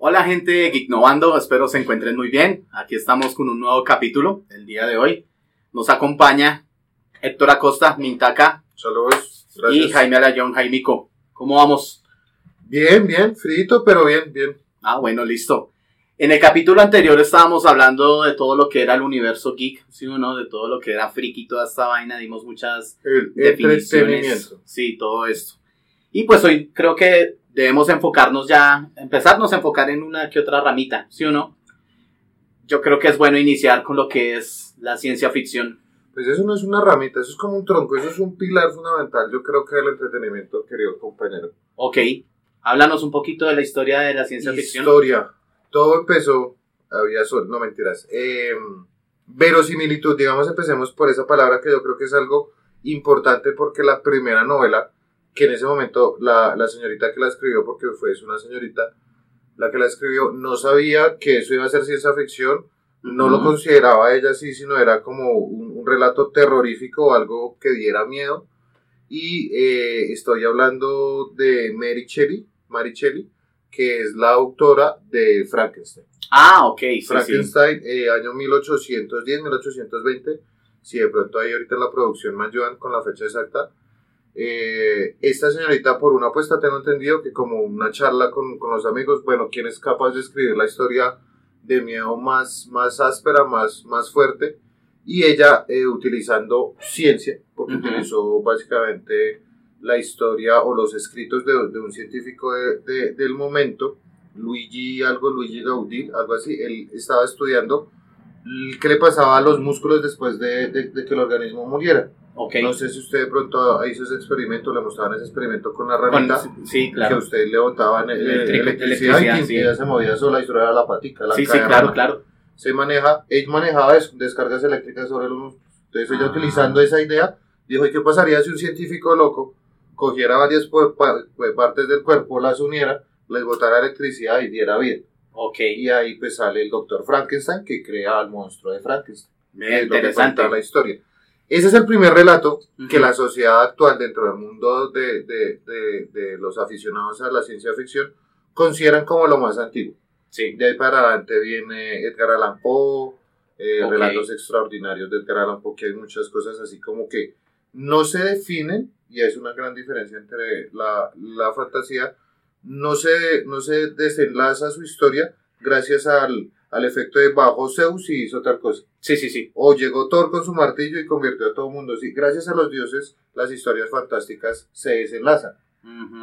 Hola gente de Geeknovando, espero se encuentren muy bien. Aquí estamos con un nuevo capítulo el día de hoy. Nos acompaña Héctor Acosta, Mintaka Saludos, y gracias. Jaime Alayón, Jaimico. ¿Cómo vamos? Bien, bien, frito, pero bien, bien. Ah, bueno, listo. En el capítulo anterior estábamos hablando de todo lo que era el universo geek, ¿sí o no? De todo lo que era friki, toda esta vaina, dimos muchas El definiciones. Sí, todo esto. Y pues hoy creo que debemos enfocarnos ya, empezarnos a enfocar en una que otra ramita, ¿sí o no? Yo creo que es bueno iniciar con lo que es la ciencia ficción. Pues eso no es una ramita, eso es como un tronco, eso es un pilar fundamental, yo creo que del entretenimiento, querido compañero. Ok, háblanos un poquito de la historia de la ciencia ficción. Historia. Todo empezó, había sol, no mentiras. Eh, verosimilitud, digamos, empecemos por esa palabra que yo creo que es algo importante porque la primera novela, que en ese momento la, la señorita que la escribió, porque fue es una señorita, la que la escribió, no sabía que eso iba a ser ciencia ficción, no lo Ujú. consideraba ella así, sino era como un, un relato terrorífico o algo que diera miedo. Y eh, estoy hablando de Mary Shelley, Mary Shelley, que es la autora de Frankenstein. Ah, ok, sí, sí. Frankenstein, eh, año 1810, 1820. Si de pronto ahí ahorita en la producción me ayudan con la fecha exacta. Eh, esta señorita, por una apuesta, tengo entendido que como una charla con, con los amigos, bueno, ¿quién es capaz de escribir la historia de miedo más, más áspera, más, más fuerte? Y ella, eh, utilizando ciencia, porque utilizó básicamente la historia o los escritos de, de un científico de- de- del momento, Luigi, algo, Luigi Gaudí, algo así, él estaba estudiando qué le pasaba a los músculos después de, de- de que el organismo muriera. Ok. No sé si usted de pronto hizo ese experimento, le mostraban ese experimento con la Con- ranita, sí, que claro. usted le botaban eh, Electric- electricidad, y electricidad, que sí. se movía sola y solo era la patica. La Sí, sí, cadena. claro, claro. Se maneja, él manejaba des- descargas eléctricas sobre los. Entonces ella Ah. utilizando esa idea, dijo, ¿y qué pasaría si un científico loco cogiera varias pu- pa- pu- partes del cuerpo, las uniera, les botara electricidad y diera vida? Ok, Y ahí pues sale el doctor Frankenstein que crea al monstruo de Frankenstein. bien, Es lo que interesante. la historia. Ese es el primer relato que Ujú. la sociedad actual dentro del mundo de, de- de- de los aficionados a la ciencia ficción consideran como lo más antiguo. Sí, De ahí para adelante viene Edgar Allan Poe, eh, Ok. relatos extraordinarios de Edgar Allan Poe, que hay muchas cosas así como que no se definen, y es una gran diferencia entre la, la fantasía, no se, no se desenlaza su historia gracias al, al efecto de bajo Zeus y hizo tal cosa. sí, sí, sí. O llegó Thor con su martillo y convirtió a todo el mundo. Sí, gracias a los dioses, las historias fantásticas se desenlazan.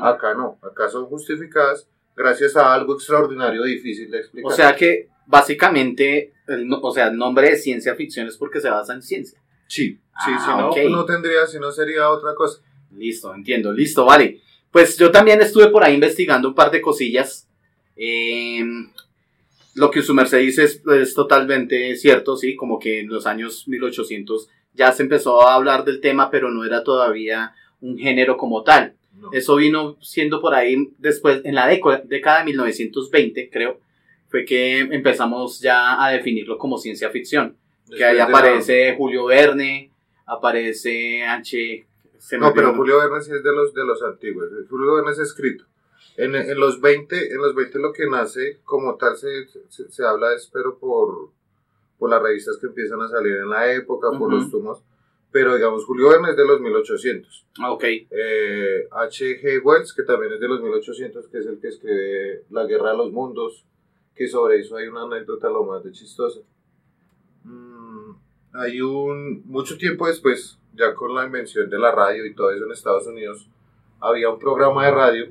Acá no, acá son justificadas gracias a algo extraordinario difícil de explicar. O sea que básicamente, el, o sea, el nombre de ciencia ficción es porque se basa en ciencia. Sí, sí, Ah, si no, no tendría, si no sería otra cosa. Listo, entiendo, listo, vale. Pues yo también estuve por ahí investigando un par de cosillas. Eh, lo que su merced dice es, es totalmente cierto, sí, como que en los años 1800 ya se empezó a hablar del tema, pero no era todavía un género como tal. No. Eso vino siendo por ahí después, en la década, de 1920, creo, fue que empezamos ya a definirlo como ciencia ficción. Que ahí la- aparece Julio Verne, aparece H. No, pero. Julio Verne sí es de los, de los antiguos. Julio Verne es escrito. En, en los 20, en los 20 lo que nace como tal se, se, se habla es pero por, por las revistas que empiezan a salir en la época, por Ujú. los tomos. Pero digamos, Julio Verne es de los 1800. Ah, Ok, Eh, H.G. Wells, que también es de los 1800, que es el que escribe La Guerra de los Mundos, que sobre eso hay una anécdota lo más de chistosa. Mm, hay un, mucho tiempo después, ya con la invención de la radio y todo eso en Estados Unidos, había un programa de radio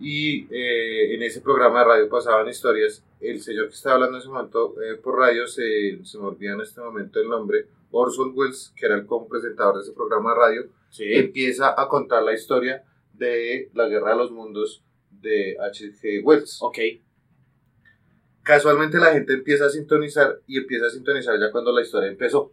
y eh, en ese programa de radio pasaban historias. El señor que estaba hablando en ese momento eh, por radio, se, se me olvida en este momento el nombre, Orson Welles, que era el presentador de ese programa de radio, sí. empieza a contar la historia de la Guerra de los Mundos de H.G. Wells. Ok, Casualmente la gente empieza a sintonizar y empieza a sintonizar ya cuando la historia empezó.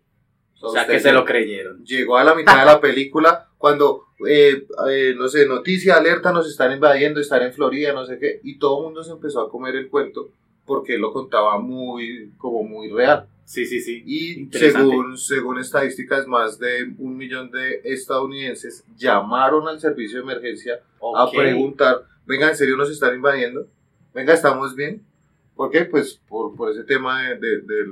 o sea usted que se lo creyeron. Llegó a la mitad de la película cuando, eh, eh, no sé, noticia, alerta, nos están invadiendo, están en Florida, no sé qué, y todo el mundo se empezó a comer el cuento porque él lo contaba muy, como muy real. Sí, sí, sí. Y según, según estadísticas, más de un millón de estadounidenses llamaron al servicio de emergencia a preguntar, venga, ¿en serio nos están invadiendo? venga, estamos bien. ¿Por qué? Pues por, por ese tema de, de,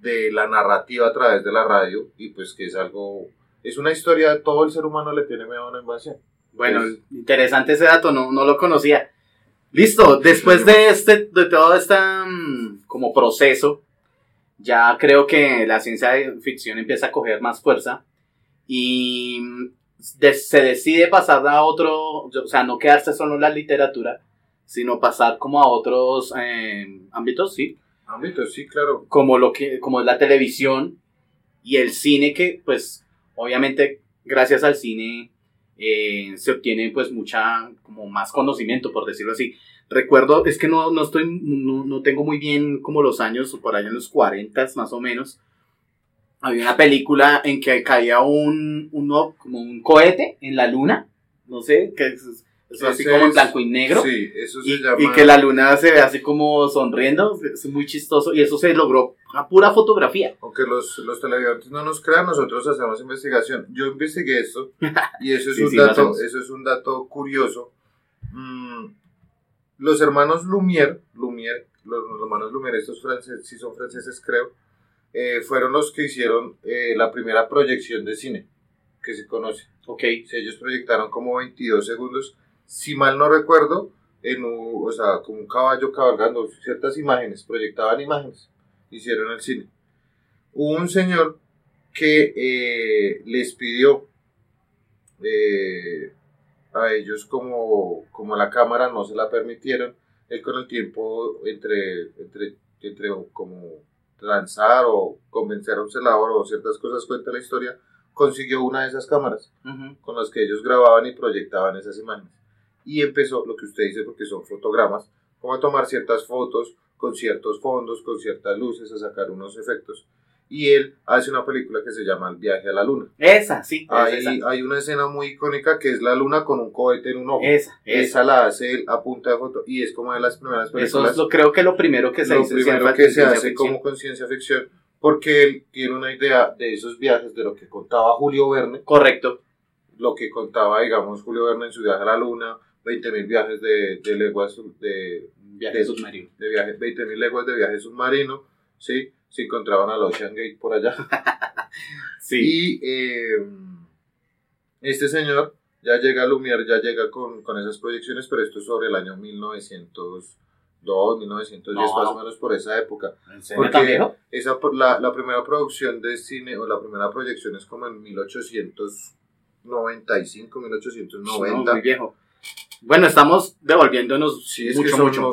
de la narrativa a través de la radio y pues que es algo, es una historia, todo el ser humano le tiene miedo a una invasión. Bueno, Pues- interesante ese dato, no, no lo conocía. Listo, después de este, de todo este mm, como proceso, ya creo que la ciencia ficción empieza a coger más fuerza y mm, de- se decide pasar a otro, o sea, no quedarse solo en la literatura, sino pasar como a otros eh, ámbitos, sí, Ámbito, sí, claro. como lo que como es la televisión y el cine que pues obviamente gracias al cine eh, se obtiene pues mucha como más conocimiento por decirlo así. Recuerdo es que no, no estoy no, no tengo muy bien como los años por allá en los 40 más o menos. Había una película en que caía un uno como un cohete en la luna no sé que es, es así como en blanco y negro Sí, eso se y, llama... y que la luna se ve así como sonriendo, es muy chistoso y eso se logró a pura fotografía. Aunque los, los televidentes no nos crean, nosotros hacemos investigación. Yo investigué esto y eso es, Sí, un, sí, dato, eso es un dato curioso. Mm, los hermanos Lumière, Lumière los, los hermanos Lumière, estos franceses, sí son franceses creo, eh, fueron los que hicieron eh, la primera proyección de cine que se conoce. Ok, Si ellos proyectaron como 22 segundos, si mal no recuerdo, en un, o sea, como un caballo cabalgando ciertas imágenes, proyectaban imágenes, hicieron el cine. Hubo un señor que eh, les pidió eh, a ellos como, como la cámara no se la permitieron, él con el tiempo entre, entre, entre como lanzar o convencer a un celador o ciertas cosas cuenta la historia, consiguió una de esas cámaras ujú, con las que ellos grababan y proyectaban esas imágenes. Y empezó lo que usted dice, porque son fotogramas, como a tomar ciertas fotos con ciertos fondos, con ciertas luces, a sacar unos efectos. Y él hace una película que se llama El viaje a la luna. esa, sí, Hay, esa, hay una escena muy icónica que es la luna con un cohete en un ojo. esa, esa. Esa la hace él a punta de foto y es como de las primeras Eso películas es lo, creo que lo primero que se lo dice primero que se hace ficción. como con ciencia ficción, porque él tiene una idea de esos viajes, de lo que contaba Julio Verne, Correcto, lo que contaba, digamos, Julio Verne en su viaje a la Luna, 20.000 viajes de, de leguas de, viaje de- submarino. de viaje, 20.000 leguas de viaje submarino, ¿sí? Se encontraban al Ocean Gate por allá. Sí, Y eh, este señor ya llega a Lumière, ya llega con, con esas proyecciones, pero esto es sobre el año 1902, 1910, No. más o menos por esa época. ¿en serio porque- tan viejo? Esa, por- la, la primera producción de cine, o la primera proyección es como en 1895, No, 1890. muy viejo. Bueno, estamos devolviéndonos Sí, es mucho, mucho.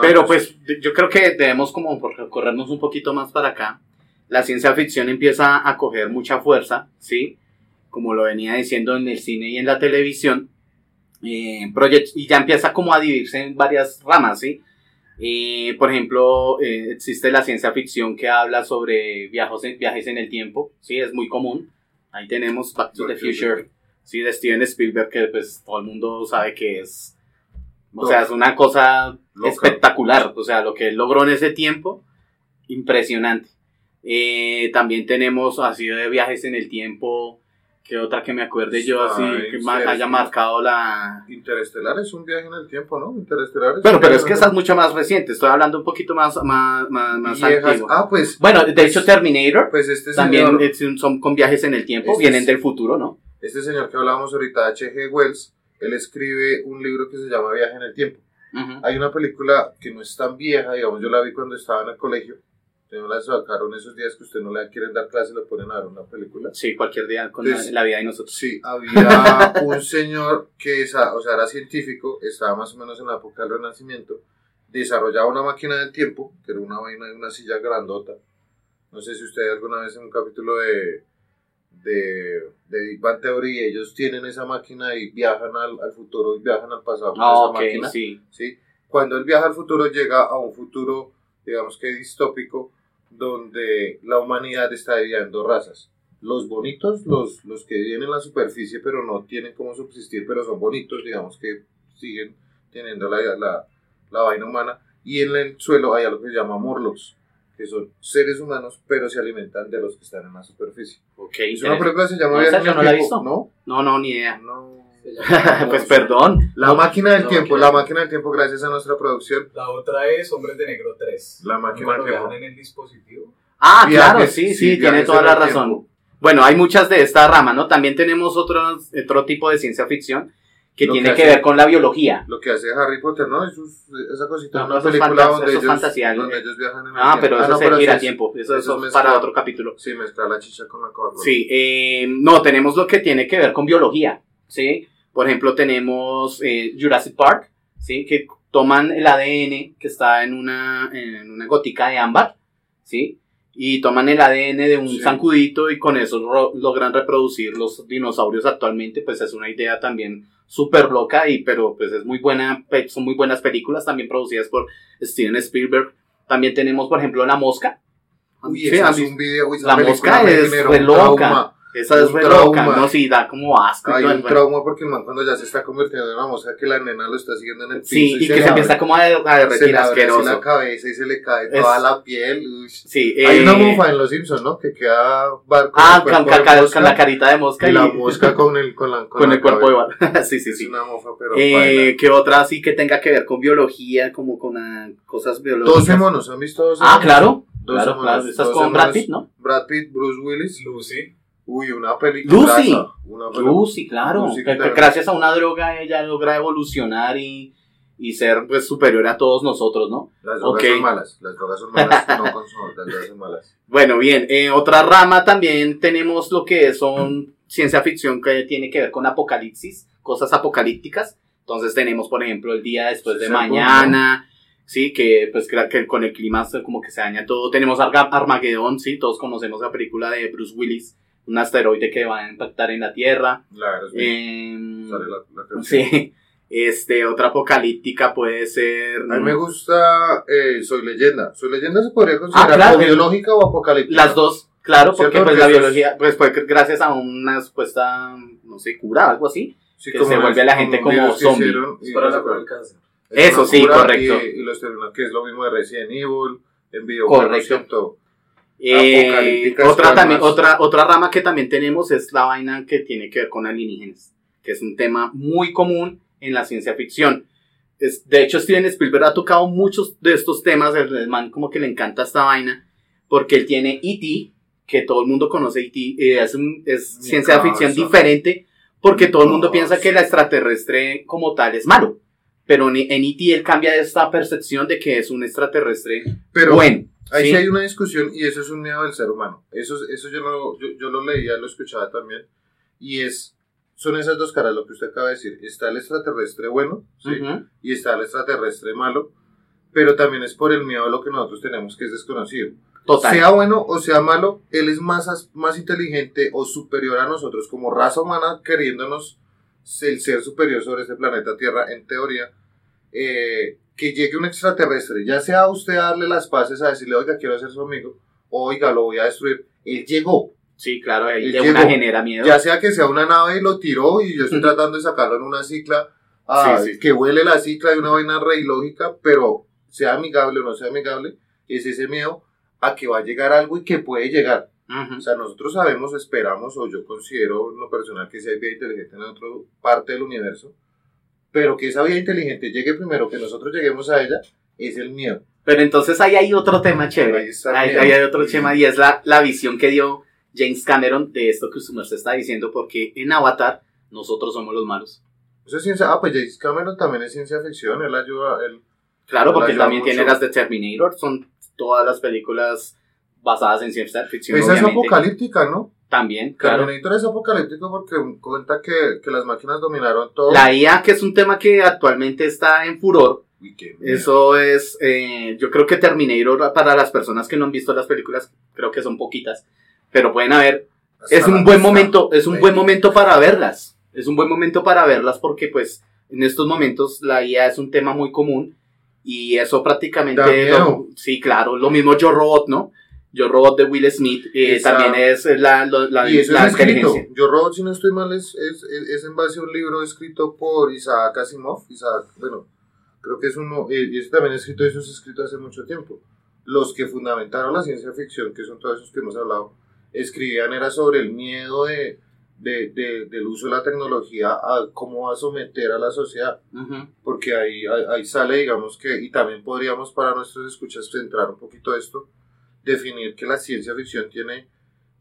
Pero pues yo creo que debemos como corrernos un poquito más para acá. La ciencia ficción empieza a coger mucha fuerza, ¿sí? Como lo venía diciendo en el cine y en la televisión. Eh, y ya empieza como a dividirse en varias ramas, ¿sí? Eh, por ejemplo, eh, existe la ciencia ficción que habla sobre viajes en, viajes en el tiempo, ¿sí? Es muy común. Ahí tenemos Back to the Future, ¿sí? De Steven Spielberg, que pues todo el mundo sabe que es... O sea, es una cosa espectacular. O sea, lo que él logró en ese tiempo, impresionante. Eh, también tenemos así de viajes en el tiempo, que otra que me acuerde yo así, Ay, que haya marcado la... Interestelar es un viaje en el tiempo, ¿no? Interestelar es Bueno, pero es que esa es mucho más reciente, estoy hablando un poquito más, más, más, más antiguo. Ah, pues, Bueno, de hecho Terminator pues este también señor, son con viajes en el tiempo, Este vienen del futuro, ¿no? Este señor que hablábamos ahorita, H.G. Wells, él escribe un libro que se llama Viaje en el tiempo. Ujú. Hay una película que no es tan vieja, digamos, yo la vi cuando estaba en el colegio. Usted me la sacaron esos días que usted no le quieren dar clase, le ponen a ver una película. Sí, cualquier día con la, Entonces- la vida de nosotros. Sí, había un señor que esa- o sea, era científico, estaba más o menos en la época del Renacimiento, desarrollaba una máquina del tiempo, que era una vaina de una silla grandota. No sé si usted alguna vez en un capítulo de, de, de Big Bang Theory, ellos tienen esa máquina y viajan al, al futuro y viajan al pasado con Ah, esa ok, máquina. sí. ¿sí? Cuando él viaja al futuro llega a un futuro, digamos que distópico, donde la humanidad está dividida en dos razas. Los bonitos, los, los que viven en la superficie pero no tienen cómo subsistir, pero son bonitos, digamos que siguen teniendo la, la, la vaina humana. Y en el suelo hay algo que se llama morlocks, que son seres humanos pero se alimentan de los que están en la superficie. Ok, Es una interesante. película que se llama No, no la he visto. ¿No? No, no, ni idea. No. pues perdón. La máquina del tiempo, la máquina del tiempo, gracias a nuestra producción. La otra es Hombres de Negro 3. La máquina del tiempo. en el dispositivo. Ah, Viajes, claro, sí, sí, sí, tiene toda la razón. tiempo. Bueno, hay muchas de esta rama, ¿no? También tenemos otro, otro tipo de ciencia ficción que Lo tiene que ver con la biología. Lo que hace Harry Potter, ¿no? Eso es- esa cosita, No, una eso es película fantas- donde, eso es ellos, fantasía, donde eh. ellos viajan en el Ah, pero tiempo. eso no, se gira es- tiempo, eso, es para otro capítulo. Sí, mezclar la chicha con la Coca-Cola. Sí, eh, no, tenemos lo que tiene que ver con biología, ¿sí? Por ejemplo, tenemos eh, Jurassic Park, ¿sí? Que toman el ADN que está en una, en una gotica de ámbar, ¿sí? Y toman el ADN de un Sí. zancudito y con eso logran reproducir los dinosaurios actualmente, pues es una idea también súper loca, y, pero pues es muy buena, son muy buenas películas también producidas por Steven Spielberg. También tenemos, por ejemplo, La Mosca. Uy, Sí, ese ¿han es un video, La mosca es re loca. trauma. Esa es Un re trauma. loca, ¿no? Sí, da como asco. y Hay un trauma porque el man cuando ya se está convirtiendo en una mosca que la nena lo está siguiendo en el piso Sí, y se que se abre- empieza como a, a se derretir así asqueroso. la cabeza y se le cae Es- toda la piel. uy. Sí, Hay eh, una mofa en Los Simpsons, ¿no? Que queda bar con Ah, con, ca- de ca- mosca con la carita de mosca y y, la mosca con el, con la, con la el cuerpo igual. sí, sí, Es sí. una mofa, pero Eh. ¿Qué otra sí que tenga que ver con biología, como con ah, cosas biológicas? 12 monos, ¿han visto 12 Ah, monos? claro. 12 Claro, monos, claro. Estás 12 con Brad. Pitt, ¿no? Brad Pitt, Bruce Willis. Lucy. Uy, una película. Lucy. Una película. Lucy, claro. Lucy, Que- que claro. gracias a una droga ella logra evolucionar y, y ser pues superior a todos nosotros, ¿no? Las drogas son malas. Las drogas son malas. no consumo, las drogas son malas. Bueno, bien, en otra rama también tenemos lo que son ciencia ficción que tiene que ver con apocalipsis, cosas apocalípticas. Entonces tenemos, por ejemplo, el día después de Sí, mañana, sí, que pues que, con el clima se- como que se daña todo. Tenemos Armagedón, sí, todos conocemos la película de Bruce Willis, un asteroide que va a impactar en la Tierra. La que Em, sale la, la sí, este, otra apocalíptica puede ser... A mí me gusta eh, Soy Leyenda. Soy Leyenda se podría considerar Ah, claro. biológica o apocalíptica. Las dos, claro, porque pues la biología, pues fue gracias a una supuesta, no sé, cura, algo así. Sí, que se vuelve a la gente como zombie. hicieron y Es para no la se cura acuerdan. del cáncer. Es Eso sí, correcto. Y, y los que es lo mismo de Resident Evil, en videojuegos. Correcto. Eh, otra, otra, otra rama que también tenemos es la vaina que tiene que ver con alienígenas, que es un tema muy común en la ciencia ficción. Es, de hecho, Steven Spielberg ha tocado muchos de estos temas, el, el man como que le encanta esta vaina, porque él tiene E.T., que todo el mundo conoce E.T., eh, es, un- es ciencia ficción diferente, porque todo el mundo piensa que el extraterrestre como tal es malo. Pero en en E.T. él cambia esta percepción de que es un extraterrestre Pero bueno. ahí ¿sí? sí hay una discusión y eso es un miedo del ser humano. Eso, eso yo, lo, yo, yo lo leía, lo escuchaba también. Y es, son esas dos caras, lo que usted acaba de decir. Está el extraterrestre bueno ¿sí? Y está el extraterrestre malo. Pero también es por el miedo a lo que nosotros tenemos, que es desconocido. Total. Sea bueno o sea malo, él es más, más inteligente o superior a nosotros como raza humana, queriéndonos el ser superior sobre este planeta Tierra, en teoría. Eh, que llegue un extraterrestre, ya sea usted a darle las paces a decirle, oiga, quiero ser su amigo, oiga, lo voy a destruir. Él llegó, Sí, claro, Él de llegó. una genera miedo. ya sea que sea una nave y lo tiró y yo estoy tratando de sacarlo en una cicla, Sí, sí. que huele la cicla de una vaina re ilógica, pero sea amigable o no sea amigable, es ese miedo a que va a llegar algo y que puede llegar. Ujú. O sea, nosotros sabemos, esperamos, o yo considero en lo personal que si hay vida inteligente en otra parte del universo, pero que esa vida inteligente llegue primero, que nosotros lleguemos a ella, es el miedo. Pero entonces ahí hay otro tema chévere. Ahí hay otro tema y es la, la visión que dio James Cameron de esto que usted está diciendo, porque en Avatar nosotros somos los malos. Eso es ciencia, ah, pues James Cameron también es ciencia ficción, él ayuda, él, Claro, Él porque ayuda también mucho. tiene las de Terminator, son todas las películas basadas en ciencia ficción. esa es apocalíptica, ¿no? También, claro. Terminator es apocalíptico porque cuenta que, que las máquinas dominaron todo. La IA, que es un tema que actualmente está en furor, Uy. Eso es, eh, yo creo que Terminator, para las personas que no han visto las películas, creo que son poquitas, pero pueden haber, Hasta es un buen momento, es un buen momento para verlas, es un buen momento para verlas porque pues en estos momentos la IA es un tema muy común y eso prácticamente, lo- sí, claro, lo mismo Yo Robot, ¿no? Yo Robot de Will Smith eh, Esa- también es la, lo- la, y eso la es escrito. Yo Robot, si no estoy mal, es, es, es- en base a un libro escrito por Isaac Asimov. Isaac, bueno, creo que es uno, eh, y ese también es escrito, eso es escrito hace mucho tiempo. Los que fundamentaron la ciencia ficción, que son todos esos que hemos hablado, escribían era sobre el miedo de, de, de- del uso de la tecnología a cómo va a someter a la sociedad. Ujú. Porque ahí, ahí, ahí sale, digamos que, y también podríamos para nuestros escuchas centrar un poquito esto, definir que la ciencia ficción tiene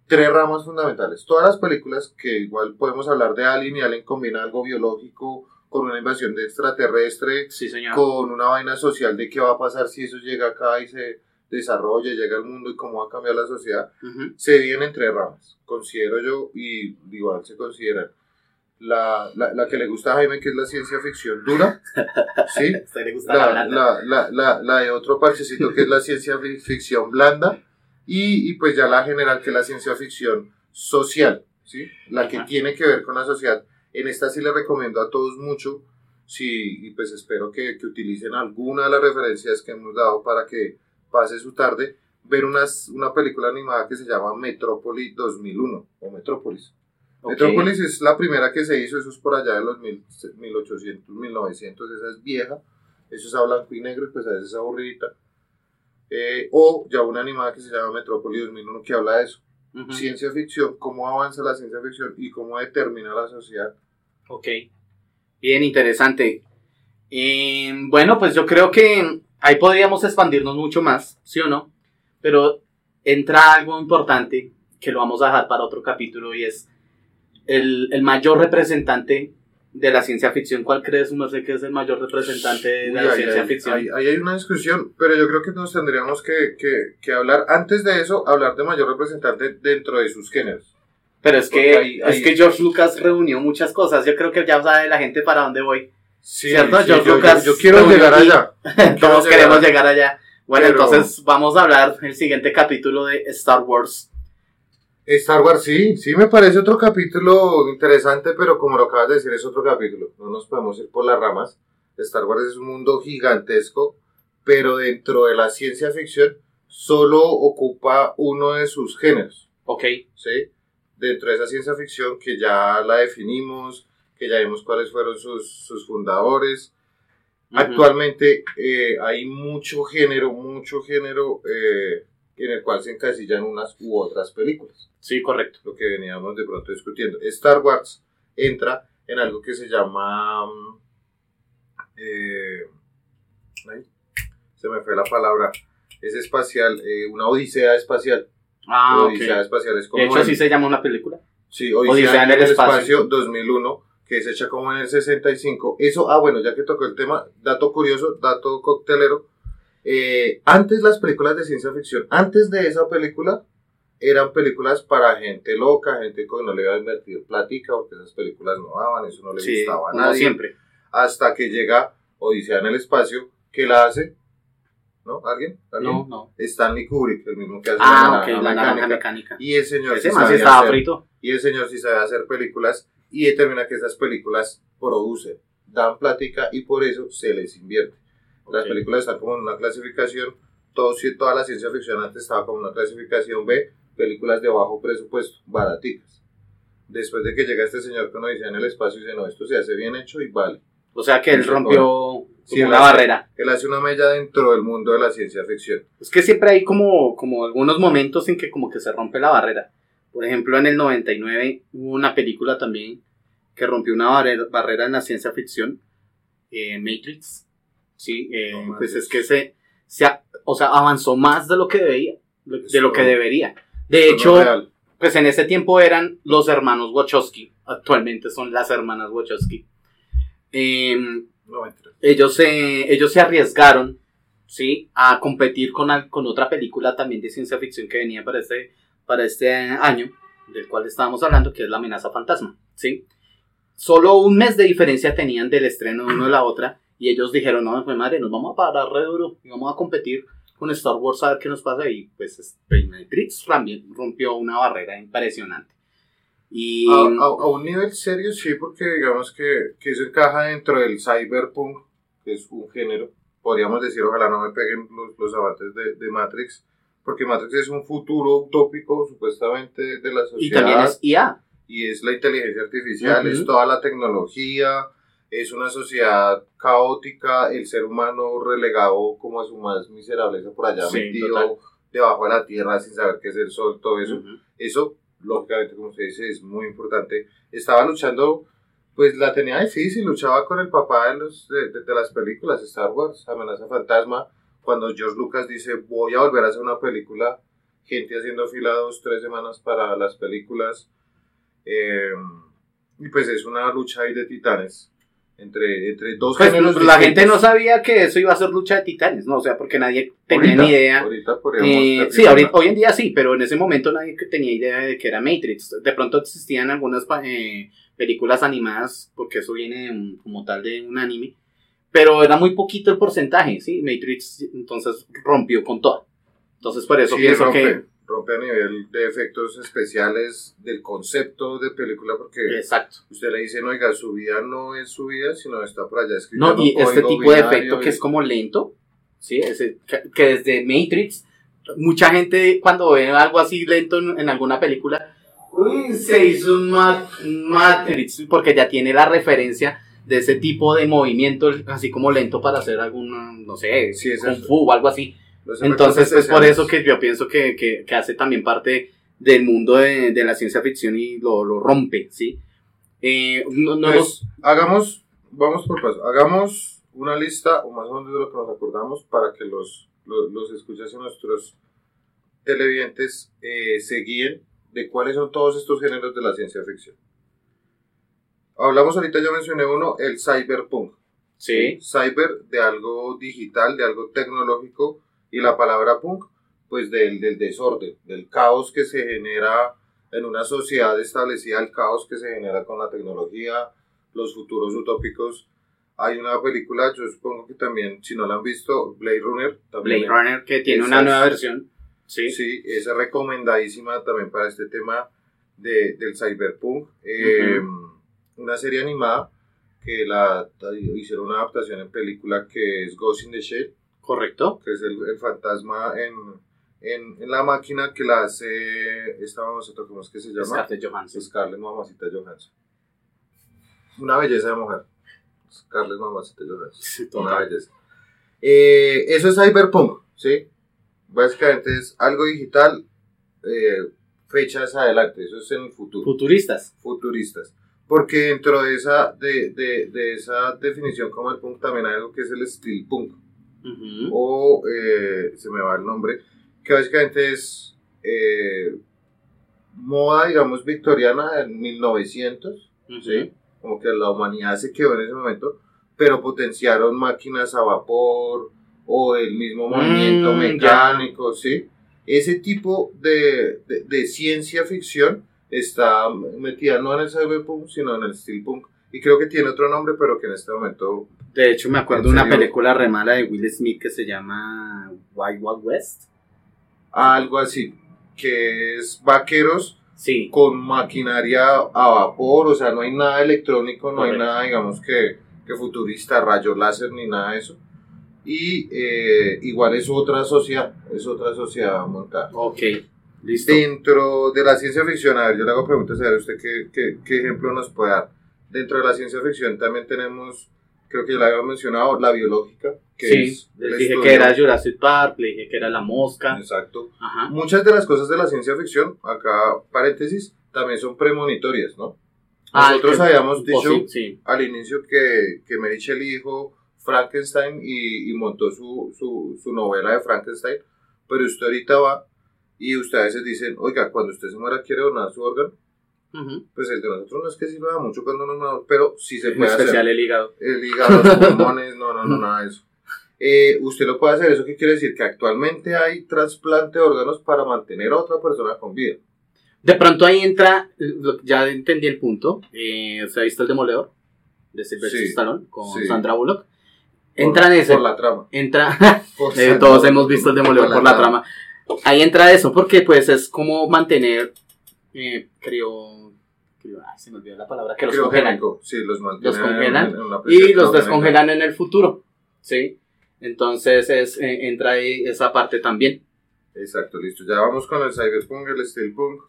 tres ramas fundamentales. Todas las películas, que igual podemos hablar de Alien y Alien combina algo biológico con una invasión de extraterrestre, Sí, señor. con una vaina social de qué va a pasar si eso llega acá y se desarrolla, llega al mundo y cómo va a cambiar la sociedad, se dividen en tres ramas, considero yo, y igual se consideran. La, la, la que le gusta a Jaime, que es la ciencia ficción dura, ¿sí? Le gusta la La, la, la, la, la de otro parchecito, que es la ciencia fi- ficción blanda, y, y pues ya la general, que es la ciencia ficción social, ¿sí? La que Ajá. tiene que ver con la sociedad. En esta sí le recomiendo a todos mucho, sí, y pues espero que, que utilicen alguna de las referencias que hemos dado para que pase su tarde, ver unas, una película animada que se llama Metrópolis 2001, o Metrópolis. Ok. Metrópolis es la primera que se hizo, eso es por allá de los mil- 1800, 1900, esa es vieja, eso es a blanco y negro y pues a veces es aburridita. Eh, o ya una animada que se llama Metrópolis 2001 que habla de eso, Ujú. ciencia ficción, cómo avanza la ciencia ficción y cómo determina la sociedad. Ok. Bien, interesante. Eh, bueno, pues yo creo que ahí podríamos expandirnos mucho más, ¿sí o no? Pero entra algo importante que lo vamos a dejar para otro capítulo y es el, el mayor representante de la ciencia ficción. ¿Cuál crees, Merced, que es el mayor representante de Uy, la ahí, ciencia ficción? ahí- ahí hay una discusión, pero yo creo que nos tendríamos que, que- que hablar, antes de eso, hablar de mayor representante dentro de sus géneros. Pero es que, ahí- es que George Lucas reunió muchas cosas. Yo creo que ya sabe la gente para dónde voy. Sí, ¿Cierto? sí, George yo, Lucas yo- yo quiero llegar allá. Todos queremos llegar allá. Bueno, Pero- entonces vamos a hablar el siguiente capítulo de Star Wars. Star Wars, sí, sí me parece otro capítulo interesante, pero como lo acabas de decir, es otro capítulo. No nos podemos ir por las ramas. Star Wars es un mundo gigantesco, pero dentro de la ciencia ficción solo ocupa uno de sus géneros, Ok. ¿sí? Dentro de esa ciencia ficción que ya la definimos, que ya vimos cuáles fueron sus, sus fundadores. Actualmente eh, hay mucho género, mucho género eh, en el cual se encasillan unas u otras películas Sí, correcto. lo que veníamos de pronto discutiendo. Star Wars entra en algo que se llama... mm, eh, ay, se me fue la palabra. Es espacial, eh, una odisea espacial. Ah, odisea espacial es como... De hecho, el- sí se llama una película. Sí, Odisea, Odisea en en el el espacio. espacio. 2001, que es hecha como en el 65. Eso, ah, bueno, ya que tocó el tema, dato curioso, dato coctelero. Eh, antes las películas de ciencia ficción, antes de esa película, eran películas para gente loca, gente que no le iba a invertir plática, porque esas películas no daban, eso no le Sí, gustaba a nadie. siempre. Hasta que llega Odisea en el espacio, que la hace, ¿no? ¿Alguien? ¿Alguien? No, no. Stanley Kubrick, el mismo que hace Ah, la naranja mecánica. mecánica. Y el señor sí hacer- frito. y el señor sí sabe hacer películas y determina que esas películas producen, dan plática y por eso se les invierte. Las películas están como en una clasificación, todo, toda la ciencia ficción antes estaba como en una clasificación B, películas de bajo presupuesto, baraticas. Después de que llega este señor que uno dice en el espacio y dice, no, esto se hace bien hecho y vale. O sea que él rompió Sí, una él hace- barrera. Él hace una mella dentro del mundo de la ciencia ficción. Es que siempre hay como, como algunos momentos en que como que se rompe la barrera. Por ejemplo, en el 99 hubo una película también que rompió una barrera, barrera en la ciencia ficción, eh, Matrix. Sí, eh, No pues es que se, se a- o sea, avanzó más de lo que debía, de Eso- lo que debería. De no hecho, pues en ese tiempo eran los hermanos Wachowski, actualmente son las hermanas Wachowski. Em, No, ellos se, ellos se arriesgaron, ¿sí? A competir con, con otra película también de ciencia ficción que venía para este, para este año, del cual estábamos hablando, que es La amenaza fantasma, ¿sí? Solo un mes de diferencia tenían del estreno de uno de la otra, y ellos dijeron, no, pues madre, nos vamos a parar re duro, y vamos a competir con Star Wars a ver qué nos pasa, y pues este, Matrix también rompió una barrera impresionante. Y... A, a- a un nivel serio, sí, porque digamos que, que eso encaja dentro del cyberpunk, que es un género. Podríamos decir, ojalá no me peguen los, los amantes de, de Matrix, porque Matrix es un futuro utópico, supuestamente, de la sociedad. y también es IA. y es la inteligencia artificial, Ujú. es toda la tecnología, es una sociedad caótica, el ser humano relegado como a su más miserableza por allá Sí, metido total. debajo de la tierra sin saber qué es el sol, todo eso. Eso lógicamente, como usted dice, es muy importante. Estaba luchando, pues la tenía difícil, luchaba con el papá de, los, de, de- de las películas, Star Wars, Amenaza Fantasma, cuando George Lucas dice, voy a volver a hacer una película, gente haciendo fila dos, tres semanas para las películas. eh, y pues es una lucha ahí de titanes entre, entre dos Pues géneros la gente no sabía que eso iba a ser lucha de titanes, ¿no? O sea, porque nadie tenía Ahorita- ni idea. Ahorita Eh, sí, ahorita, hoy en día sí, pero en ese momento nadie tenía idea de que era Matrix. De pronto existían algunas eh, películas animadas, porque eso viene como tal de un anime, pero era muy poquito el porcentaje, ¿sí? Matrix entonces rompió con todo. Entonces por eso Sí, pienso rompe, que... rompe a nivel de efectos especiales del concepto de película porque Exacto. usted le dice, oiga, su vida no es su vida, sino está por allá escrito. No, y este tipo de efecto que es como lento, ¿sí? Ese, que, que desde Matrix, mucha gente cuando ve algo así lento en, en alguna película, uy, se hizo un ma- un Matrix, porque ya tiene la referencia de ese tipo de movimiento, así como lento para hacer alguna, no sé, Sí, es kung fu o algo así. Entonces es por eso que yo pienso que, que, que hace también parte del mundo de, de la ciencia ficción y lo, lo rompe, ¿sí? Eh, no, no Pues, nos- hagamos, vamos por paso, hagamos una lista, o más o menos de lo que nos acordamos, para que los, los, los escuchas y nuestros televidentes eh, se guíen de cuáles son todos estos géneros de la ciencia ficción. Hablamos ahorita, ya mencioné uno, el cyberpunk. sí, Cyber de algo digital, de algo tecnológico, y la palabra punk, pues del, del desorden, del caos que se genera en una sociedad establecida, el caos que se genera con la tecnología, los futuros utópicos. Hay una película, yo supongo que también, si no la han visto, Blade Runner. También Blade Runner que tiene Esa una nueva versión. Sí. Sí, es recomendadísima también para este tema de, del cyberpunk. Eh, Una serie animada que la hicieron una adaptación en película que es Ghost in the Shell, Correcto. que es el, el fantasma en, en, en la máquina que la hace esta mamacita, ¿cómo es que se llama? Scarlett Johansson. Scarlett Mamacita Johansson. Una belleza de mujer. Scarlett Mamacita Johansson. Sí, Una total. belleza. Eh, eso es cyberpunk, ¿sí? Básicamente es algo digital, eh, fechas adelante, eso es en el futuro, Futuristas. futuristas. Porque dentro de esa, de, de, de esa definición como el punk también hay algo que es el steelpunk, Ujú. o eh, se me va el nombre, que básicamente es eh, moda, digamos, victoriana en 1900, Ujú. ¿sí? Como que la humanidad se quedó en ese momento, pero potenciaron máquinas a vapor o el mismo movimiento Mm, mecánico, ¿sí? Ese tipo de, de, de ciencia ficción está metida no en el cyberpunk, sino en el steelpunk. Y creo que tiene otro nombre, pero que en este momento... De hecho, me acuerdo de ¿En una película re mala de Will Smith que se llama Wild Wild West. Algo así, que es vaqueros Sí. con maquinaria a vapor, o sea, no hay nada electrónico, no hay Correcto. nada, digamos, que, que futurista, rayo láser, ni nada de eso. Y eh, igual es otra sociedad, es otra sociedad montada. Ok. Listo. Dentro de la ciencia ficción, a ver, yo le hago preguntas a ver usted qué, qué, qué ejemplo nos puede dar. Dentro de la ciencia ficción también tenemos, creo que ya la había mencionado, la biológica, que Sí. es Les dije que era Jurassic Park, le dije que era La Mosca. Exacto. Ajá. Muchas de las cosas de la ciencia ficción, acá paréntesis, también son premonitorias, ¿no? Ah, Nosotros que- habíamos dicho sí, sí. al inicio que, que Mary Shelley dijo Frankenstein y, y montó su, su, su novela de Frankenstein, pero usted ahorita va y usted a veces dicen, oiga, cuando usted se muera quiere donar su órgano, Ujú. pues el de nosotros no es que sirva mucho cuando nos pero sí se En puede especial hacer. el hígado. El hígado, los pulmones, no, no, no, nada de eso. Eh, usted lo puede hacer, ¿eso qué quiere decir? Que actualmente hay trasplante de órganos para mantener a otra persona con vida. De pronto ahí entra, ya entendí el punto. Eh, ¿Se ha visto el demoledor? De Sylvester Sí, Stallone con sí. Sandra Bullock. Por- Entra en ese. Por la trama. Entra. Por Eh, todos hemos visto el demoledor por la trama. Ahí entra eso, porque pues es como mantener, eh, creo, creo- ay, se me olvidó la palabra, que los congelan. Sí, los Los congelan en- en una Y los descongelan en el futuro, ¿sí? Entonces es, eh, entra ahí esa parte también. Exacto, listo. Ya vamos con el cyberpunk, el steelpunk.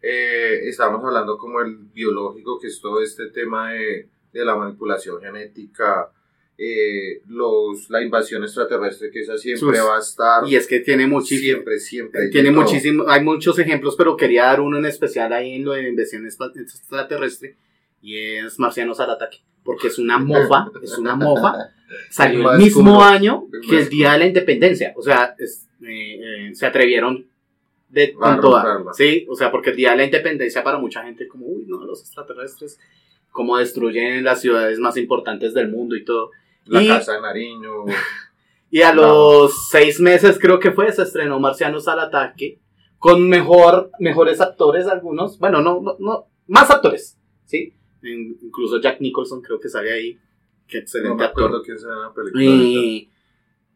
Eh, estábamos hablando como el biológico, que es todo este tema de, de la manipulación genética, eh, los, la invasión extraterrestre, que esa siempre Sus- va a estar. Y es que tiene muchísimo. Siempre, siempre. Tiene muchísimo, hay muchos ejemplos, pero quería dar uno en especial ahí en lo de invasión extra- extraterrestre y es Marcianos al ataque, porque es una mofa, es una mofa, salió El mismo año que el día de la independencia, o sea, es- eh, eh, se atrevieron de con toda, sí, o sea, porque el día de la independencia para mucha gente como, uy, no, los extraterrestres, cómo destruyen las ciudades más importantes del mundo y todo. La Y- Casa de Nariño. Y a No. los seis meses creo que fue, se estrenó Marcianos al ataque, con mejor, mejores actores algunos, bueno, no, no, no, más actores, ¿sí? In- Incluso Jack Nicholson creo que sale ahí, que no excelente me actor. será en la película. Y,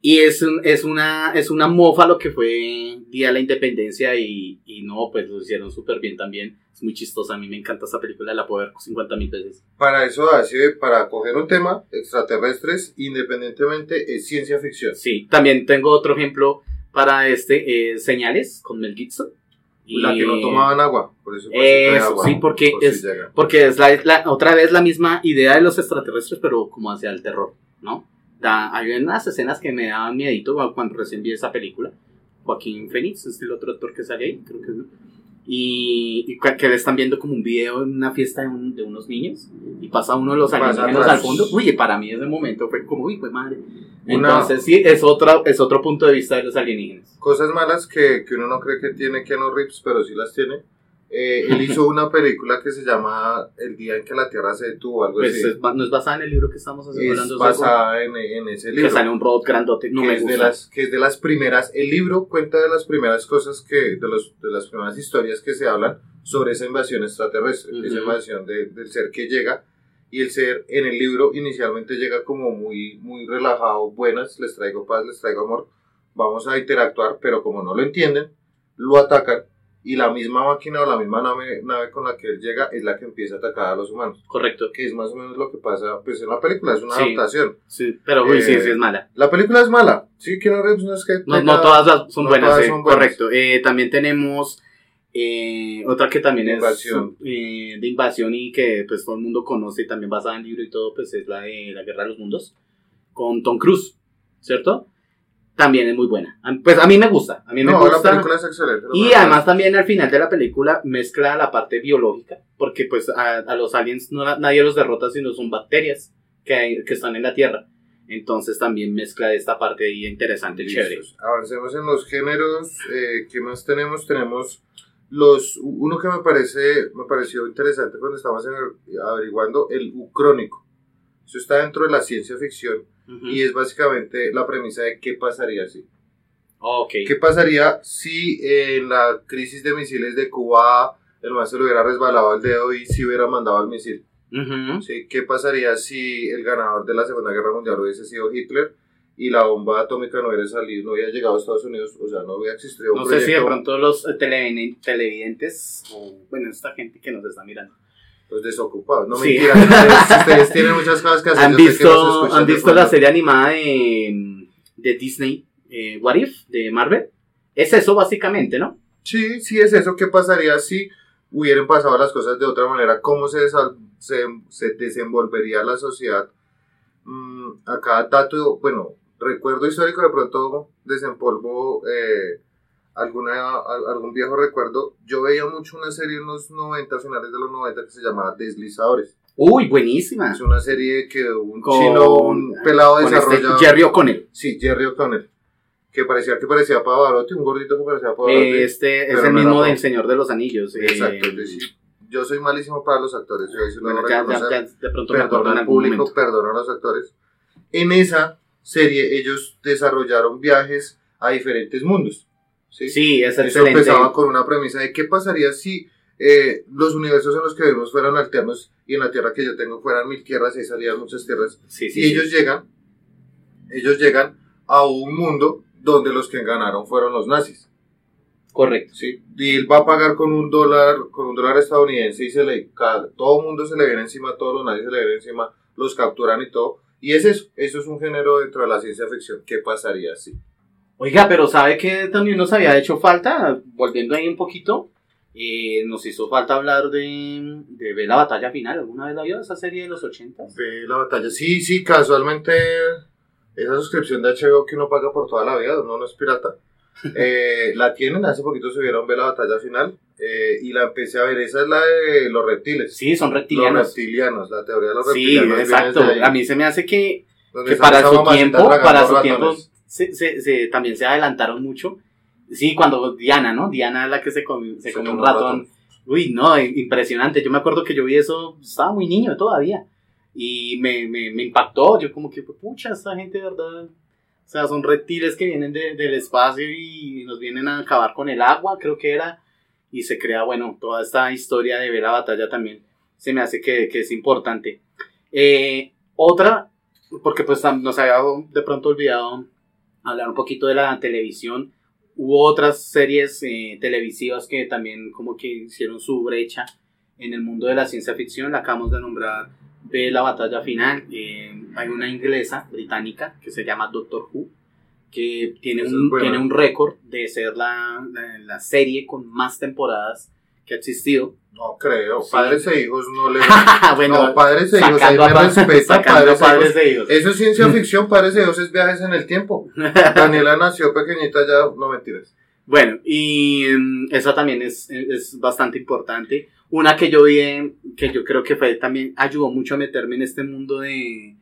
y es, un- es, una, es una mofa lo que fue Día de la Independencia y, y no, pues lo hicieron súper bien también. Es muy chistosa, a mí me encanta esta película, la puedo ver 50 mil veces. Para eso, así de- para coger un tema, extraterrestres, independientemente, es ciencia ficción. Sí, también tengo otro ejemplo para este, eh, Señales con Mel Gibson. Y- La que no tomaban agua, por eso. Eso, agua, sí, porque por es-. Porque es la, la- otra vez la misma idea de los extraterrestres, pero como hacia el terror, ¿no? Da- hay unas escenas que me daban miedito cuando recién vi esa película. Joaquín Phoenix es el otro actor que sale ahí, creo que es, ¿no? Y, y que le están viendo como un video en una fiesta de, un- de unos niños y pasa uno de los alienígenas al fondo. Uy, para mí ese momento fue como, uy, pues madre. Una- Entonces sí, es otro, es otro punto de vista de los alienígenas. Cosas malas que, que uno no cree que tiene Keanu Reeves, pero sí las tiene. Eh, él hizo una película que se llama El día en que la Tierra se detuvo, algo Pues así. es no es basada en el libro que estamos haciendo Es hablando basada en, en ese que libro. sale un robot grandote. No que, me es de gusta. las, que es de las primeras, el libro cuenta de las primeras cosas que, de, los, de las primeras historias que se hablan sobre esa invasión extraterrestre, Ujú. esa invasión de- del ser que llega, y el ser en el libro inicialmente llega como muy, muy relajado, buenas, les traigo paz, les traigo amor, vamos a interactuar, pero como no lo entienden, lo atacan, y la misma máquina o la misma nave, nave con la que él llega es la que empieza a atacar a los humanos, Correcto. que es más o menos lo que pasa pues en la película, es una Sí. adaptación. Sí, pero uy, sí, Eh, sí es mala. La película es mala, sí, Keanu Reeves no es que No, no todas las son no buenas, todas sí, son buenas. correcto. Eh, también tenemos eh, otra que también Invasión. es eh, de invasión y que pues todo el mundo conoce y también basada en libro y todo, pues es la de La Guerra de los Mundos con Tom Cruise, ¿cierto? También es muy buena. Pues a mí me gusta, a mí me no, la gusta. película es excelente. la Y además también al final de la película mezcla la parte biológica, porque pues a, a los aliens no, nadie los derrota, sino son bacterias que, hay- que están en la Tierra. Entonces también mezcla esta parte ahí interesante, chévere. Listos. Avancemos en los géneros. Eh, ¿Qué más tenemos? Tenemos los uno que me parece me pareció interesante cuando estábamos averiguando el ucrónico. Eso está dentro de la ciencia ficción Ujú. y es básicamente la premisa de qué pasaría si. Ok. ¿Qué pasaría si en la crisis de misiles de Cuba el se le hubiera resbalado el dedo y si hubiera mandado el misil? Ujú. Sí, ¿Qué pasaría si el ganador de la Segunda Guerra Mundial hubiese sido Hitler y la bomba atómica no hubiera salido, no hubiera llegado a Estados Unidos? O sea, no hubiera existido un No sé si de proyecto pronto los eh, televidentes, televidentes o bueno, esta gente que nos está mirando pues, desocupado. No Sí. mentira, ustedes, ustedes tienen muchas cosas que hacer. han visto, han visto la serie animada de, de Disney, eh, What If, de Marvel. Es eso básicamente, ¿no? Sí, sí es eso. ¿Qué pasaría si hubieran pasado las cosas de otra manera? ¿Cómo se, se, se desenvolvería la sociedad? Mm, acá dato, bueno, recuerdo histórico, de pronto desempolvo eh, alguna, al- algún viejo recuerdo. Yo veía mucho una serie en los 90, finales de los 90, que se llamaba Deslizadores. Uy, buenísima. Es una serie que un Con- chino, un pelado Con este desarrolla... Jerry O'Connell. Sí, Jerry O'Connell. Que parecía que parecía Pavarotti, un gordito que parecía Pavarotti. Este es el no mismo del. Señor de los Anillos. eh, Exacto, es decir, yo soy malísimo para los actores, yo sí lo bueno, ya, ya- ya de pronto Perdona al público, momento. perdona a los actores. En esa serie ellos desarrollaron viajes a diferentes mundos. ¿Sí? Sí, es Eso empezaba con una premisa de qué pasaría si eh, los universos en los que vivimos fueran alternos y en la tierra que yo tengo fueran mil tierras y salían muchas tierras. Sí, sí, y ellos llegan, ellos llegan a un mundo donde los que ganaron fueron los nazis. Correcto. ¿sí? Y él va a pagar con un dólar, con un dólar estadounidense y se le, cada- todo el mundo se le viene encima, todos los nazis se le vienen encima, los capturan y todo. Y es eso, eso es un género dentro de la ciencia ficción. ¿Qué pasaría si? Oiga, pero ¿sabe que también nos había hecho falta? Volviendo ahí un poquito. Eh, nos hizo falta hablar de, de Ve la batalla final. ¿Alguna vez la vio esa serie de los 80? Ve la batalla. Sí, sí, casualmente esa suscripción de HBO que uno paga por toda la vida, no, no es pirata. Eh, la tienen, hace poquito subieron Ve la batalla final eh, y la empecé a ver. Esa es la de los reptiles. Sí, son Los reptilianos. reptilianos, la teoría de los Sí, reptilianos. viene exacto. A mí se me hace que, que para su tiempo, para su tiempo, se, se- se- también se adelantaron mucho. Sí, cuando Diana, ¿no? Diana la que se comió, se comió un ratón. ratón. Uy, no, impresionante. Yo me acuerdo que yo vi eso, estaba muy niño todavía. Y me, me, me impactó. Yo como que, pucha, esta gente de verdad. O sea, son reptiles que vienen de- del espacio y nos vienen a acabar con el agua, creo que era. Y se crea, bueno, toda esta historia de ver la batalla también. Se me hace que, que es importante. Eh, otra, porque pues nos había de pronto olvidado hablar un poquito de la televisión. Hubo otras series eh, televisivas que también como que hicieron su brecha en el mundo de la ciencia ficción. La acabamos de nombrar de la batalla final. Eh, hay una inglesa, británica, que se llama Doctor Who, que tiene, un, tiene un récord de ser la, la, la serie con más temporadas que ha existido. No creo. Sí. Padres e hijos no le. bueno, no, padres e hijos, ahí me pa- respeta. a Padres, e hijos. Eso es ciencia ficción, padres e hijos es viajes en el tiempo. Daniela nació pequeñita ya, no mentiras. Bueno, y mm, esa también es, es bastante importante. Una que yo vi, en- que yo creo que fue también ayudó mucho a meterme en este mundo de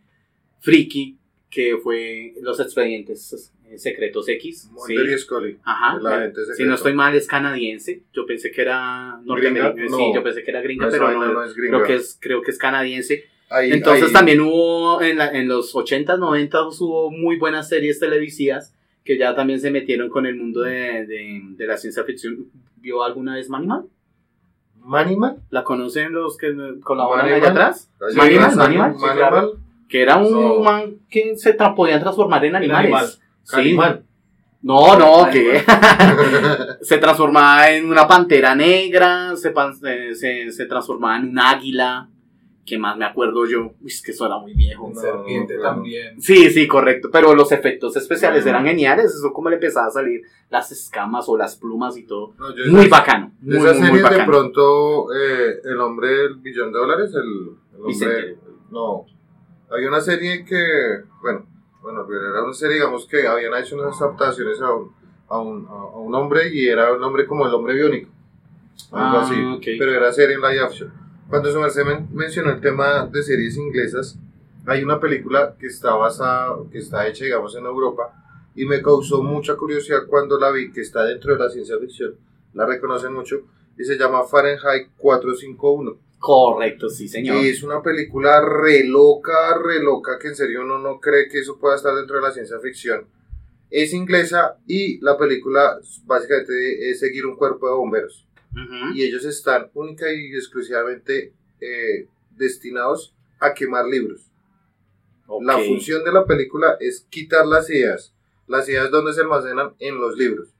friki, que fue Los Expedientes Secretos X. Sí. Mulder y Scully. Ajá. el agente Si no estoy mal, es canadiense. Yo pensé que era norteamericana. ¿Gringa? Sí, No. yo pensé que era gringa, No, pero no, no es gringa. creo, que es, creo que es canadiense. Ahí- Entonces ahí- también hubo, en, la- en los 80s, 90s, hubo muy buenas series televisivas que ya también se metieron con el mundo de, de, de la ciencia ficción. ¿Vio alguna vez Manimal? Manimal. ¿La conocen los que colaboran Manimal. allá atrás? Ahí Manimal, Manimal, sí, Manimal. Que era un man que se tra- podían transformar en animales. animal. Sí. No, no, Animal. que se transformaba en una pantera negra, se, pan- se, se transformaba en un águila. ¿Qué más me acuerdo yo? Uy, es que eso era muy viejo. Un No, serpiente también. Sí, sí, correcto. Pero los efectos especiales eran geniales. Eso como le empezaba a salir las escamas o las plumas y todo. No, yo Muy bacano. Muy, muy, muy series de bacano. pronto, eh, el hombre del billón de dólares, el, el hombre... Vicente. No, hay una serie que, bueno, bueno, era una serie, digamos, que habían hecho unas adaptaciones a un, a un, a un hombre y era un hombre como el hombre biónico. Algo Ah, así. ok. Pero era serie en live action. Cuando su merced men- mencionó el tema de series inglesas, hay una película que está basada, que está hecha, digamos, en Europa, y me causó mucha curiosidad cuando la vi, que está dentro de la ciencia ficción, la reconocen mucho, y se llama Fahrenheit 451. Correcto, sí, señor. Y es una película re loca, re loca, que en serio uno no cree que eso pueda estar dentro de la ciencia ficción. Es inglesa y la película básicamente es seguir un cuerpo de bomberos y ellos están única y exclusivamente eh, destinados a quemar libros. La función de la película es quitar las ideas, las ideas donde se almacenan en los libros.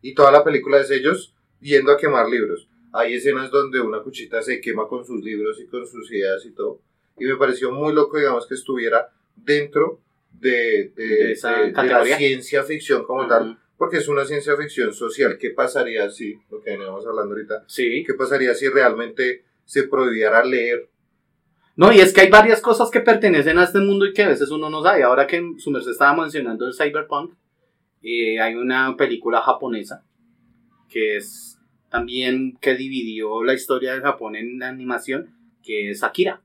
Y toda la película es ellos yendo a quemar libros. Hay escenas donde una cuchita se quema con sus libros y con sus ideas y todo. Y me pareció muy loco, digamos, que estuviera dentro de, de- De esa de- la ciencia ficción como Ujú. tal, porque es una ciencia ficción social. ¿Qué pasaría si, lo que veníamos hablando ahorita, Sí. qué pasaría si realmente se prohibiera leer? No, y es que hay varias cosas que pertenecen a este mundo y que a veces uno no sabe. Ahora que su merced estaba mencionando el cyberpunk, eh, hay una película japonesa que es también que dividió la historia de Japón en la animación, que es Akira.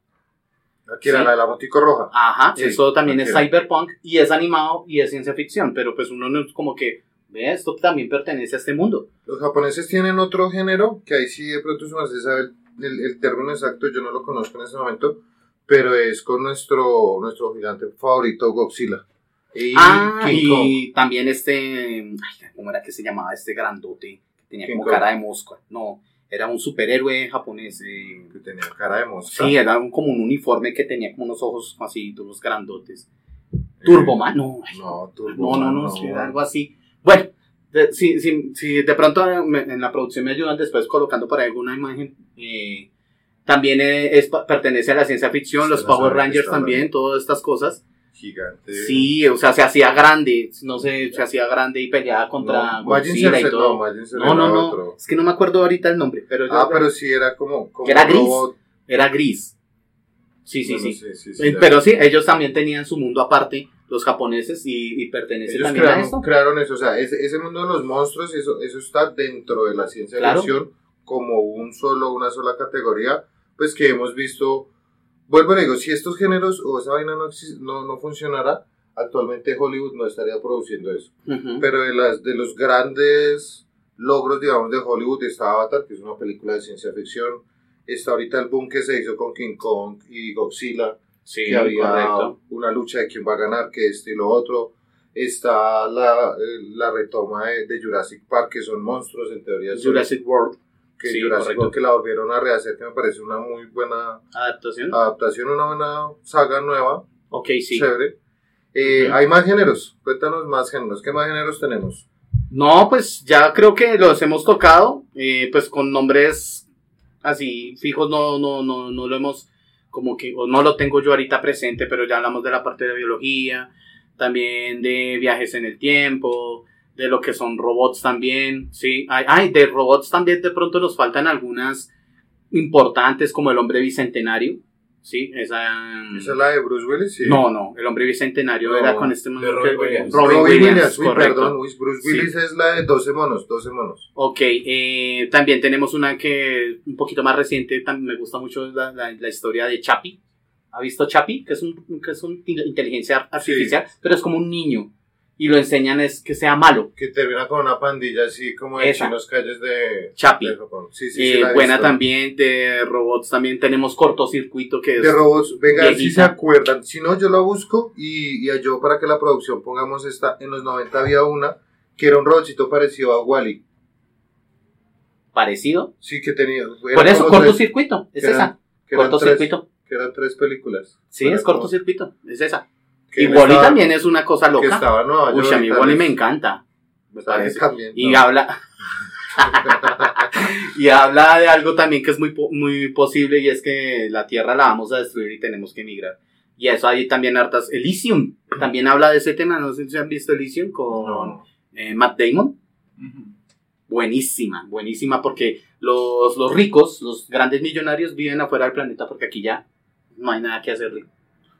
Sí. la de la botico roja. Ajá, Sí, eso también es Akira. cyberpunk y es animado y es ciencia ficción, pero pues uno no es como que, ve, esto también pertenece a este mundo. Los japoneses tienen otro género, que ahí sí de pronto merced sabe el, el- el término exacto, yo no lo conozco en este momento, pero es con nuestro, nuestro gigante favorito, Godzilla. Y ah, y también este, ay, ¿cómo era que se llamaba este grandote? Tenía como cara de mosca. No, era un superhéroe japonés. eh, que tenía cara de mosca. Sí, era un- como un uniforme que tenía como unos ojos así, todos grandotes. Eh, Turboman, no, No, no, no, no, sí, algo así. Bueno, de- si, si, si de pronto eh, me- en la producción me ayudan después colocando por ahí alguna imagen, eh, también es, pertenece a la ciencia ficción, los no Power Rangers también, todas estas cosas. Gigante. Sí, o sea, se hacía grande, no sé, se hacía grande y peleaba contra no, Godzilla y todo. no, No, no, no, otro. es que no me acuerdo ahorita el nombre, pero Ah, pero sí era como, como Que era gris. robot. era gris. Sí, sí, No, no sí. sí, sí, Eh. Pero sí, ellos también tenían su mundo aparte, los japoneses, y, y pertenecen Ellos también a crearon, esto. crearon eso, o sea, ese, ese mundo de los monstruos, eso, eso está dentro de la ciencia Claro. ficción como un solo, una sola categoría, pues que hemos visto, vuelvo y digo, si estos géneros o esa vaina no, no, no funcionara, actualmente Hollywood no estaría produciendo eso. Pero de, las, de los grandes logros, digamos, de Hollywood está Avatar, que es una película de ciencia ficción, está ahorita el boom que se hizo con King Kong y Godzilla, Sí, que había correcto. una lucha de quién va a ganar, que este y lo otro. Está la, eh, la retoma de, de Jurassic Park, que son monstruos en teoría. son- Jurassic World, que sí, Jurassic correcto. Que la volvieron a rehacer, que me parece una muy buena adaptación. adaptación, una buena saga nueva, ok, sí. chévere. Eh. Hay más géneros, cuéntanos más géneros. ¿Qué más géneros tenemos? No, pues ya creo que los hemos tocado, eh, pues con nombres así fijos no, no, no, no lo hemos, como que, o no lo tengo yo ahorita presente, pero ya hablamos de la parte de biología, también de viajes en el tiempo, de lo que son robots también, sí, ay, ay, de robots también de pronto nos faltan algunas importantes como el hombre bicentenario, sí, esa... ¿Esa es la de Bruce Willis? Sí. No, no, el hombre bicentenario No, era con este de Robin Williams. Robin, Robin Williams, Williams, uy, correcto. perdón, uy, Bruce Sí. Willis es la de 12 monos, 12 monos. Ok, eh, también tenemos una que un poquito más reciente, me gusta mucho la, la- la historia de Chapi. ¿Ha visto Chapi? Que es un, que es un inteligencia artificial, pero es como un niño. Y lo enseñan es que sea malo. Que termina con una pandilla así como de Esa. chinos calles de, Chapi. de Japón. Sí, sí, Eh, sí, buena visto. también, de robots también tenemos cortocircuito que es... De robots, venga, si se acuerdan. Si no, yo la busco y, y yo para que la producción pongamos esta. En los 90 había una que era un robotcito parecido a Wally. parecido. Sí, que tenía. Por eso, cortocircuito, es eran- esa. que eran tres- Cortocircuito. que eran tres películas. Sí, es cortocircuito, es esa. Que Y Wally estaba- también es una cosa Que loca. estaba en Nueva Uy, a mí Wally me encanta. Me parece. También, Y no. habla, y habla de algo también que es muy, muy posible y es que la Tierra la vamos a destruir y tenemos que emigrar. Y eso hay también hartas. Elysium también habla de ese tema. No sé si han visto Elysium con No. eh, Matt Damon. Buenísima, buenísima porque los, los ricos, los grandes millonarios viven afuera del planeta porque aquí ya no hay nada que hacer rico.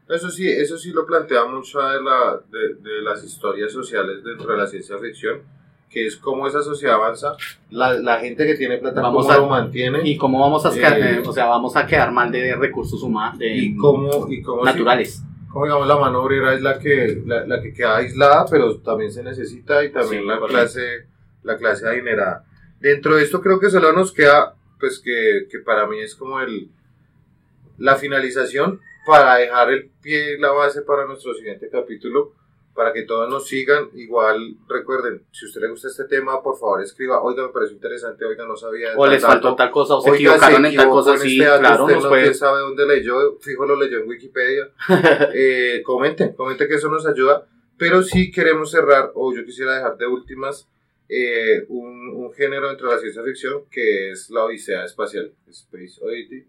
Eso sí, eso sí lo plantea mucho de, la, de, de las historias sociales dentro de la ciencia ficción, que es cómo esa sociedad avanza, la, la gente que tiene plata, Vamos cómo a- lo mantiene Y cómo vamos a quedar, Eh, o sea, vamos a quedar mal de recursos humanos, de y cómo, y cómo, naturales. sí, cómo, digamos, la mano obrera es la que, la, la que queda aislada, pero también se necesita y también Sí, la, correcto. clase, la clase adinerada. Dentro de esto creo que solo nos queda, pues que, que para mí es como el, la finalización para dejar el pie, la base para nuestro siguiente capítulo, para que todos nos sigan. Igual recuerden, si a usted le gusta este tema, por favor escriba, oiga, me pareció interesante, oiga, no sabía. O les dato". faltó tal cosa, o se equivocaron en tal cosa, sí, este claro, usted no puede... sabe dónde leyó, fijo lo leyó en Wikipedia. eh, comenten, comenten que eso nos ayuda. Pero sí queremos cerrar, o yo quisiera dejar de últimas, eh, un, un género dentro de la ciencia ficción que es la odisea espacial, Space Oddity,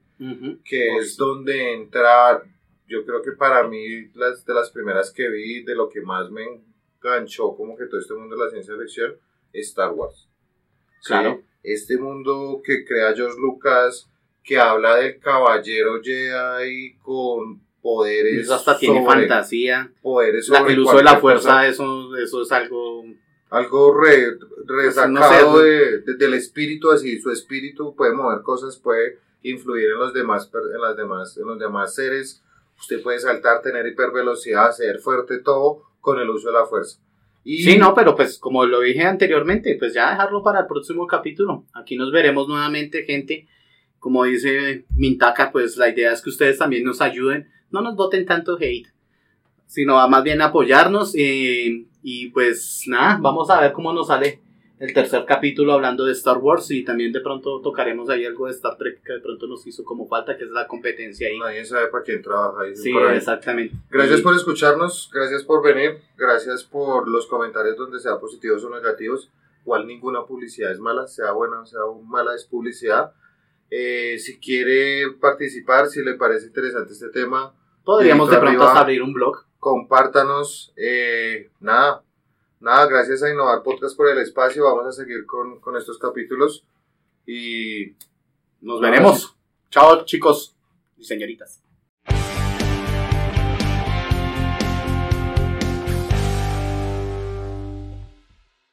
Que Oh, es sí. donde entra, yo creo que para mí, las, de las primeras que vi, de lo que más me enganchó como que todo este mundo de la ciencia ficción, Star Wars. Sí, Claro. Este mundo que crea George Lucas, que habla del caballero Jedi con poderes. Eso hasta tiene sobre- fantasía. Poderes La, sobre el uso de la cosa. fuerza, eso, eso es algo... Algo re, resacado No sé. de- de- del espíritu, así su espíritu puede mover cosas, puede influir en los demás, en las demás, en los demás seres. Usted puede saltar, tener hipervelocidad, ser fuerte, todo con el uso de la fuerza. Sí, no, pero pues como lo dije anteriormente, pues ya dejarlo para el próximo capítulo. Aquí nos veremos nuevamente, gente. Como dice Mintaka, pues la idea es que ustedes también nos ayuden. No nos voten tanto hate, sino más bien apoyarnos. eh, y pues nada, vamos a ver cómo nos sale el tercer capítulo hablando de Star Wars. Y también de pronto tocaremos ahí algo de Star Trek que de pronto nos hizo como falta, que es la competencia ahí. nadie sabe para quién trabaja. dicen Sí, por ahí. exactamente. Gracias Y- por escucharnos, gracias por venir, gracias por los comentarios donde sea positivos o negativos. Igual ninguna publicidad es mala, sea buena o sea mala es publicidad. Eh, si quiere participar, si le parece interesante este tema, Podríamos de pronto arriba. hasta abrir un blog. compártanos. eh, nada, nada, gracias a Innovar Podcast por el espacio. Vamos a seguir con, con estos capítulos. Y Nos veremos. Chao, chicos y señoritas.